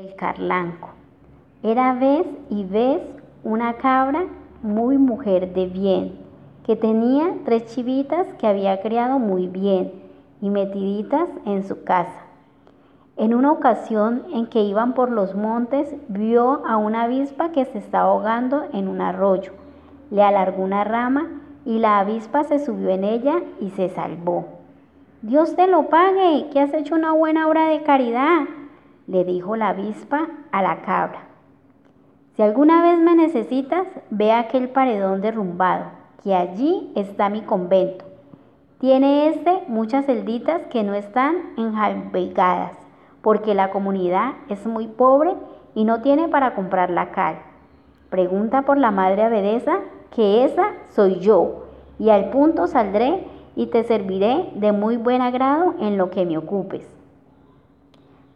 El carlanco. Era vez y vez una cabra muy mujer de bien, que tenía tres chivitas que había criado muy bien y metiditas en su casa. En una ocasión en que iban por los montes, vio a una avispa que se estaba ahogando en un arroyo. Le alargó una rama y la avispa se subió en ella y se salvó. Dios te lo pague, que has hecho una buena obra de caridad, le dijo la avispa a la cabra. Si alguna vez me necesitas, ve aquel paredón derrumbado, que allí está mi convento. Tiene este muchas celditas que no están enjalbegadas, porque la comunidad es muy pobre y no tiene para comprar la cal. Pregunta por la madre abadesa, que esa soy yo, y al punto saldré y te serviré de muy buen agrado en lo que me ocupes.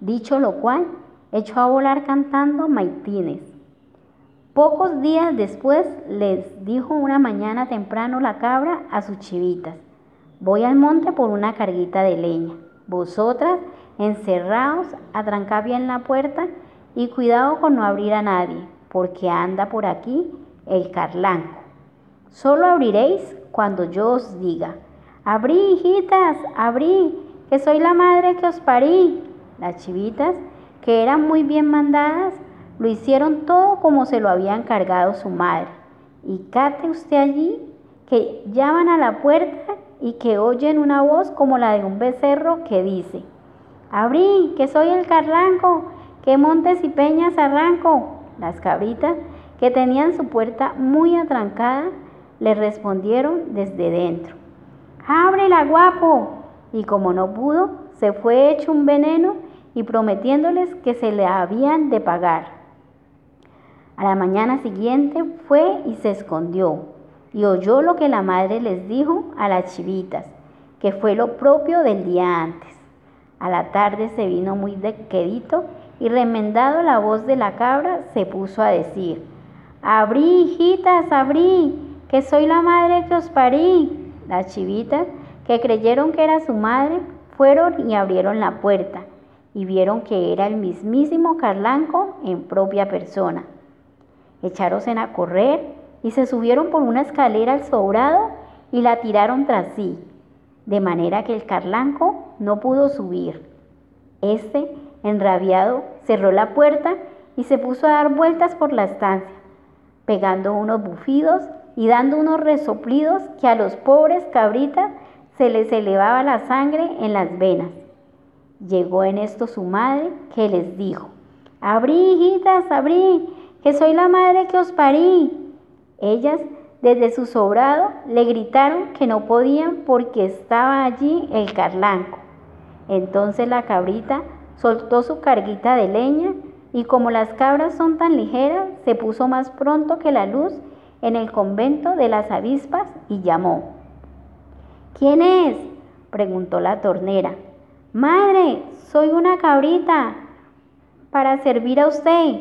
Dicho lo cual, echó a volar cantando maitines. Pocos días después les dijo una mañana temprano la cabra a sus chivitas, voy al monte por una carguita de leña. Vosotras, encerraos, atrancad bien la puerta y cuidado con no abrir a nadie, porque anda por aquí el carlanco. Solo abriréis cuando yo os diga, abrí, hijitas, abrí, que soy la madre que os parí. Las chivitas, que eran muy bien mandadas, lo hicieron todo como se lo había encargado su madre. Y cate usted allí, que llaman a la puerta y que oyen una voz como la de un becerro que dice, abrí, que soy el carlanco, que montes y peñas arranco. Las cabritas, que tenían su puerta muy atrancada, le respondieron desde dentro, ábrela guapo. Y como no pudo, se fue hecho un veneno y prometiéndoles que se le habían de pagar. A la mañana siguiente fue y se escondió y oyó lo que la madre les dijo a las chivitas, que fue lo propio del día antes. A la tarde se vino muy dequedito y remendado la voz de la cabra se puso a decir, abrí, hijitas, abrí, que soy la madre que os parí. Las chivitas, que creyeron que era su madre, fueron y abrieron la puerta y vieron que era el mismísimo Carlanco en propia persona. Echaron a correr y se subieron por una escalera al sobrado y la tiraron tras sí, de manera que el Carlanco no pudo subir. Este, enrabiado, cerró la puerta y se puso a dar vueltas por la estancia, pegando unos bufidos y dando unos resoplidos que a los pobres cabritas se les elevaba la sangre en las venas. Llegó en esto su madre, que les dijo, Abrí, hijitas, abrí, que soy la madre que os parí. Ellas, desde su sobrado, le gritaron que no podían porque estaba allí el carlanco. Entonces la cabrita soltó su carguita de leña y como las cabras son tan ligeras, se puso más pronto que la luz en el convento de las avispas y llamó. ¿Quién es? preguntó la tornera. Madre, soy una cabrita para servir a usted.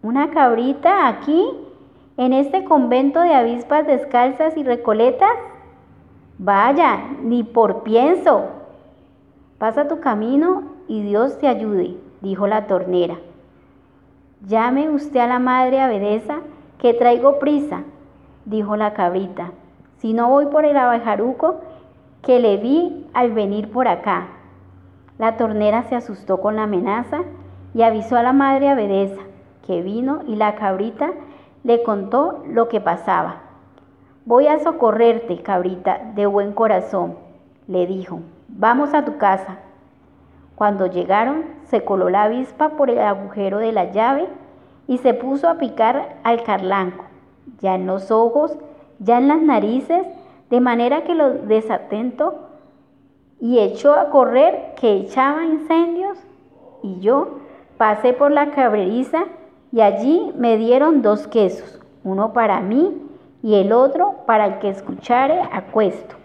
¿Una cabrita aquí, en este convento de avispas descalzas y recoletas? Vaya, ni por pienso. Pasa tu camino y Dios te ayude, dijo la tornera. Llame usted a la madre abedesa, que traigo prisa, dijo la cabrita. Si no voy por el abajaruco que le vi al venir por acá. La tornera se asustó con la amenaza y avisó a la madre abedesa, que vino y la cabrita le contó lo que pasaba. Voy a socorrerte, cabrita, de buen corazón, le dijo. Vamos a tu casa. Cuando llegaron, se coló la avispa por el agujero de la llave y se puso a picar al carlanco, ya en los ojos, ya en las narices, de manera que lo desatento y echó a correr que echaba incendios y yo pasé por la cabreriza y allí me dieron dos quesos, uno para mí y el otro para el que escuchare acuesto.